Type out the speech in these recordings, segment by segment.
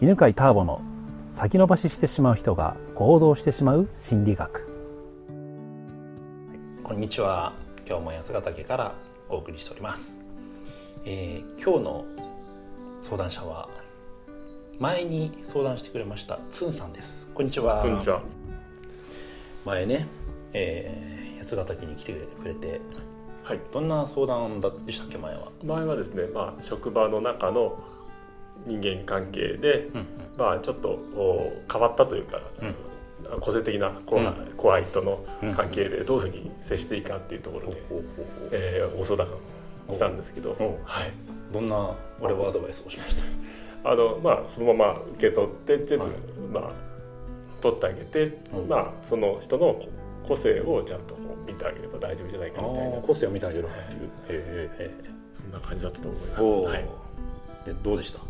犬飼ターボの先延ばししてしまう人が行動してしまう心理学。こんにちは。今日も八ヶ岳からお送りしております、えー、今日の相談者は前に相談してくれましたつんさんです。こんにちは。こんにちは。前ね、えー、八ヶ岳に来てくれてはい、どんな相談でしたっけ前は？前はですね、まあ、職場の中の人間関係で、うんうん、まあ、ちょっと変わったというか、うん、個性的な怖,、うん、怖い人の関係でどういうふうに接していいかっていうところで、うん、えー、ご相談したんですけど、はい、どんな俺はアドバイスをしました？あの、まあ、そのまま受け取って全部、はい、まあ、取ってあげて、まあ、その人の個性をちゃんと見てあげれば大丈夫じゃないかみたいな。個性を見てあげるっていう、へえそんな感じだったと思います、はい、でどうでした？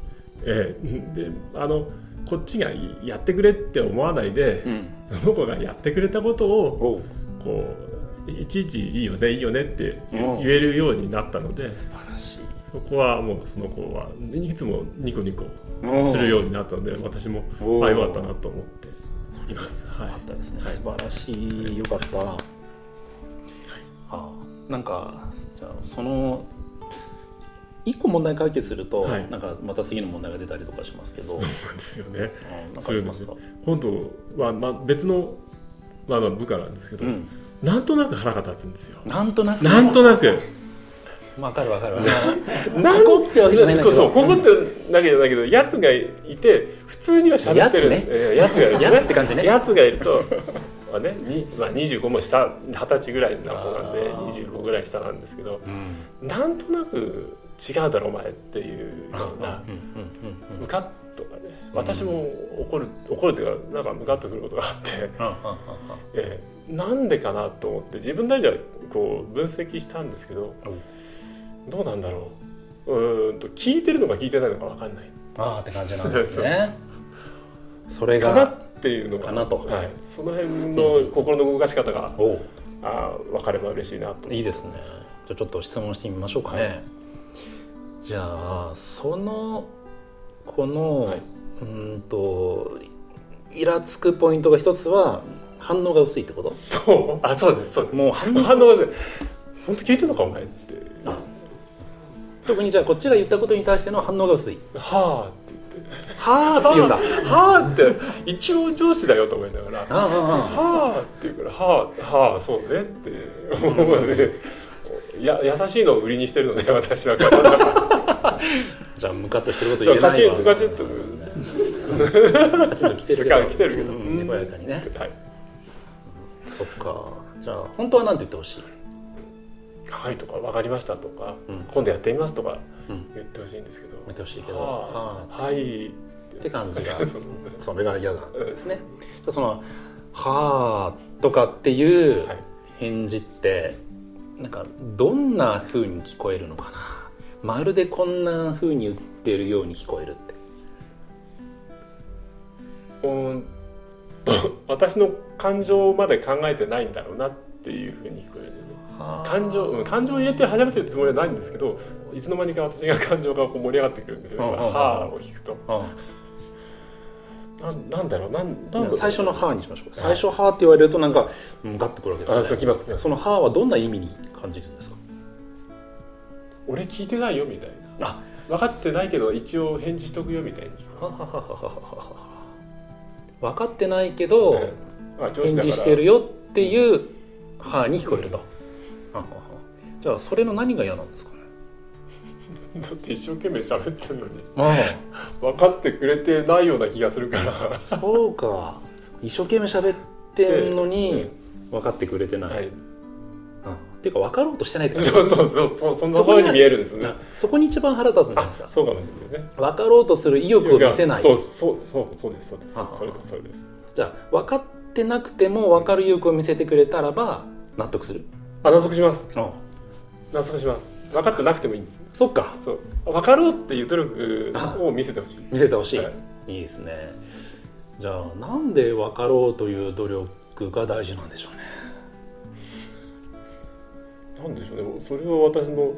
えー、であのこっちがやってくれって思わないで、うん、その子がやってくれたことをこういちいちいいよねいいよねって言えるようになったので素晴らしい。そこはもうその子はいつもニコニコするようになったので私もあよかったなと思っています。はい、ったですね、はい、素晴らしい。よかった。はい、あなんかじゃあその一個問題解決すると、はい、なんかまた次の問題が出たりとかしますけどそうなんですよね。そうです今度は、まあ、別の、まあ、部下なんですけど、うん、なんとなく腹が立つんですよ。なんとなく？なんとなくわかるわかるわかる。ここってわけじゃないんだけど。そうここってだけじゃないけど、やつがいて普通には喋ってる。やつね。やつが やつって感じね。やつがいると。まあね、にまあ、25も下二十歳ぐらいな子なんで25ぐらい下なんですけど、うん、なんとなく違うだろお前っていうようなムカッとかね私も怒る怒るっていうかなんかムカッとくることがあって、えー、なんでかなと思って自分なりではこう分析したんですけど、どうなんだろう。うんと聞いてるのか聞いてないのか分かんない。ああって感じなんですね。それがかなっていうのかな。と、はい、その辺の心の動かし方が、う。ん、あ分かれば嬉しいなと。いいですね。じゃあちょっと質問してみましょうかね、はい、じゃあそのこの、はい、うんとイラつくポイントが一つは反応が薄いってこと？そう。あそうですそうです。もう反応反応が薄い。本当聞いてんのかお前って。特にじゃあこっちが言ったことに対しての反応が薄い。はあって言って。はあって言うんだ。はあって。一応上司だよと思いながら。はあって言うからはあはあそうねって思うので。や優しいのを売りにしてるので私は じゃあムカッとしてること言えないカチッとカチッと。カチッと来てるけど。来てるけど、にこやかにね、はい、そっか。じゃあ本当は何て言ってほしい？はい」とか「分かりました」とか、うん、今度やってみます」とか言ってほしいんですけど、言ってほしいけど「はい」って感じが。それが嫌なんですね。うん、その「はあ」とかっていう返事って、なんかどんなふうに聞こえるのかな？まるでこんなふうに言ってるように聞こえるって。うん私の感情まで考えてないんだろうなっていうふうに聞こえる感情、うん、感情を入れて始めてるつもりはないんですけどいつの間にか私が感情がこう盛り上がってくるんですよ「はあ」を聞くと。ななんだろうなんなん最初の「はあ」にしましょう最初「はあ」って言われるとなんか、うん、ガッとくるわけですね。あそうきます。その「はあ」はどんな意味に感じるんですか？俺聞いてないよみたいな。あ分かってないけど一応返事しとくよみたいに分かってないけど、返事してるよっていうはあに聞こえると、うん、じゃあそれの何が嫌なんですかね？だって一生懸命喋ってるのに。分かってくれてないような気がするから。そうか。一生懸命喋ってるのに 分かってくれてない、はい、っていうか分かろうとしてないですそうそうそうそうそんなふうに見えるんですね。そこに一番腹立つんじゃないですか。そうかもしれない。ですね分かろうとする意欲を見せない。そうそうそうそうですそうですそれですそれです。じゃあ分かっってなくても分かる意欲を見せてくれたらば納得する。あ納得します。納得します。分かってなくてもいいんです。そっか。そう。分かろうっていう努力を見せてほしい。見せてほしい、はい、いいですね。じゃあなんで分かろうという努力が大事なんでしょうねなんでしょうね。それは私の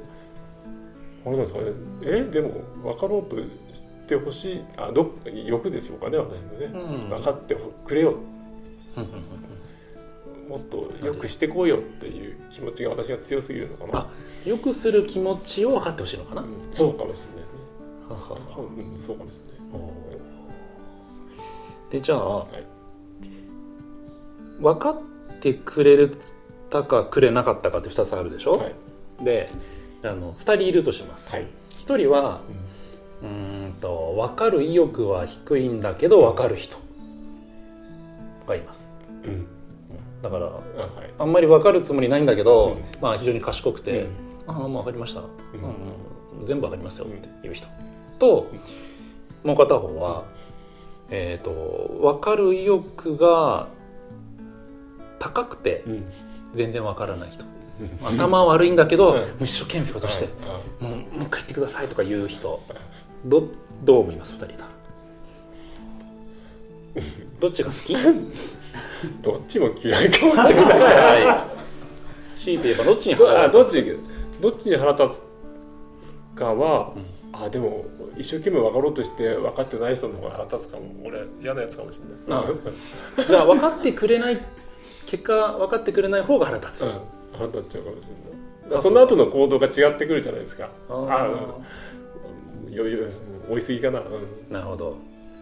あれなんですかね。え？でも分かろうとしってほしい。あど欲でしょうかね私のね、うん、分かってくれよ、もっとよくしてこうよっていう気持ちが私が強すぎるのかな。よくする気持ちを分かってほしいのかな、うん、そうかもしれないですね。ははは、うん、そうかもしれないですね。でじゃあ、はい、分かってくれたかくれなかったかって2つあるでしょ、はい、であの2人いるとします、はい、1人は、うん、うんと分かる意欲は低いんだけど分かる人がいます、うん、だから、はい、あんまり分かるつもりないんだけど、うん、まあ、非常に賢くて「うん、ああもう分かりました、うん。全部分かりますよ」っていう人。ともう片方は、えーと、分かる意欲が高くて全然分からない人、頭悪いんだけど、一生懸命ことして、もうもう一ってくださいとか言う人どどう思います？2人だ どっちが好き？どっちも嫌いかもしれない。強いて言えばどっちに腹立つどっちどっちに腹立つかは、うん。あでも一生懸命分かろうとして分かってない人の方が腹立つかも。俺嫌なやつかもしれない。じゃあ分かってくれない結果分かってくれない方が腹立つ、うん、腹立っちゃうかもしれない。その後の行動が違ってくるじゃないですか。ああ余裕追いすぎかな、うん、なるほど。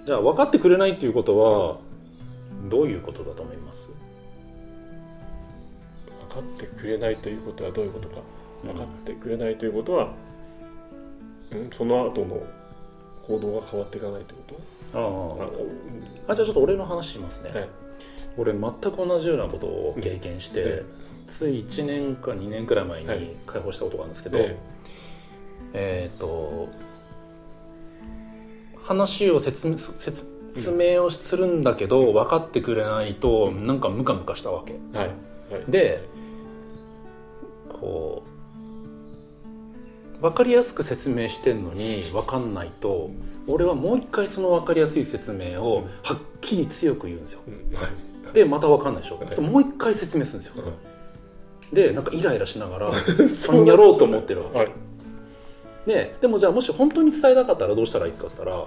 じゃあ分かってくれないっていうことはどういうことだと思います？分かってくれないということはどういうことか。分かってくれないということは、その後の行動が変わっていかないってこと？ああじゃあちょっと俺の話しますね、はい、俺全く同じようなことを経験して、うん、つい1年か2年くらい前に解放したことがあるんですけど、はい、えっ、ー、と話を説説説明をするんだけど、分かってくれないとなんかムカムカしたわけ、はい、でこう分かりやすく説明してんのに分かんないと俺はもう一回その分かりやすい説明をはっきり強く言うんですよ。でまた分かんないでしょ、はい、もう一回説明するんですよ。でなんかイライラしながら それやろうと思ってるわけ。はい。ででもじゃあもし本当に伝えたかったらどうしたらいいかっつったら、うん、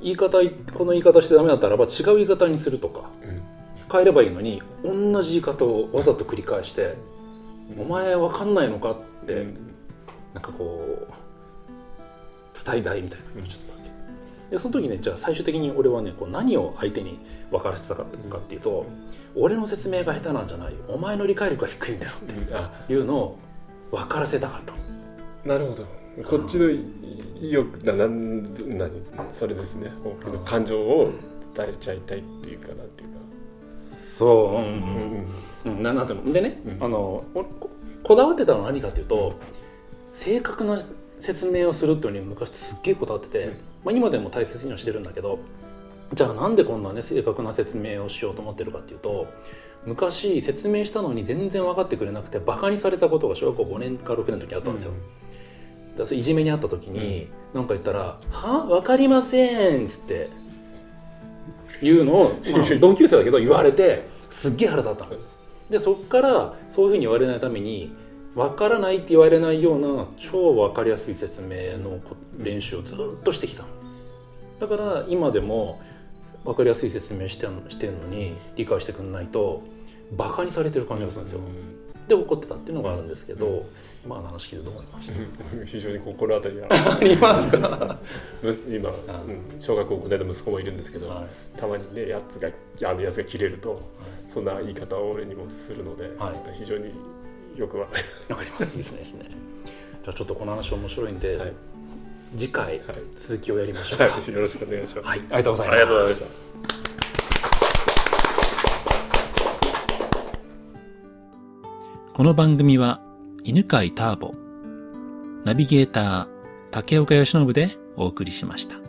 言い方この言い方してダメだったらば違う言い方にするとか、うん、変えればいいのに同じ言い方をわざと繰り返して「うん、お前分かんないのか?」ってなんかこう伝えたいみたいな。ちだったわけでその時ねじゃあ最終的に俺はねこう何を相手に分からせたかったかっていうと、俺の説明が下手なんじゃないお前の理解力が低いんだよっていうのを分からせたかったなるほど。こっちの意欲だなん何？それですね。感情を伝えちゃいたいっていうかなっていうか。そううんうんうん、うん、なんでもでね、うん、あのこだわってたのは何かっていうと、正確な説明をするっていうのに昔すっげえこだわってて、まあ、今でも大切にはしてるんだけどじゃあなんでこんなね正確な説明をしようと思ってるかっていうと昔説明したのに全然分かってくれなくてバカにされたことが小学校5年か6年の時あったんですよ。うん、だいじめにあった時に何、うん、か言ったら「は？分かりません」っつって言うのを、まあ、同級生だけど言われてすっげえ腹立ったの。でそっからそういうふうに言われないために分からないって言われないような超分かりやすい説明の練習をずっとしてきただから今でも分かりやすい説明してしてるのに理解してくんないとバカにされてる感じがするんですよ。で怒ってたっていうのがあるんですけど、うん、今の話聞いてどう思いました？非常に心当たりが。ありますか？今、うん、小学校5年の息子もいるんですけど、はい、たまにねやつがあのやつが切れると、はい、そんな言い方を俺にもするので、はい、非常によくわかります。わかります。いいですね。ですね。じゃあちょっとこの話面白いんで、はい、次回、続きをやりましょうか、はい、よろしくお願いします。はい、ありがとうございます。ありがとうございました。この番組は犬飼ターボ、ナビゲーター竹岡由伸でお送りしました。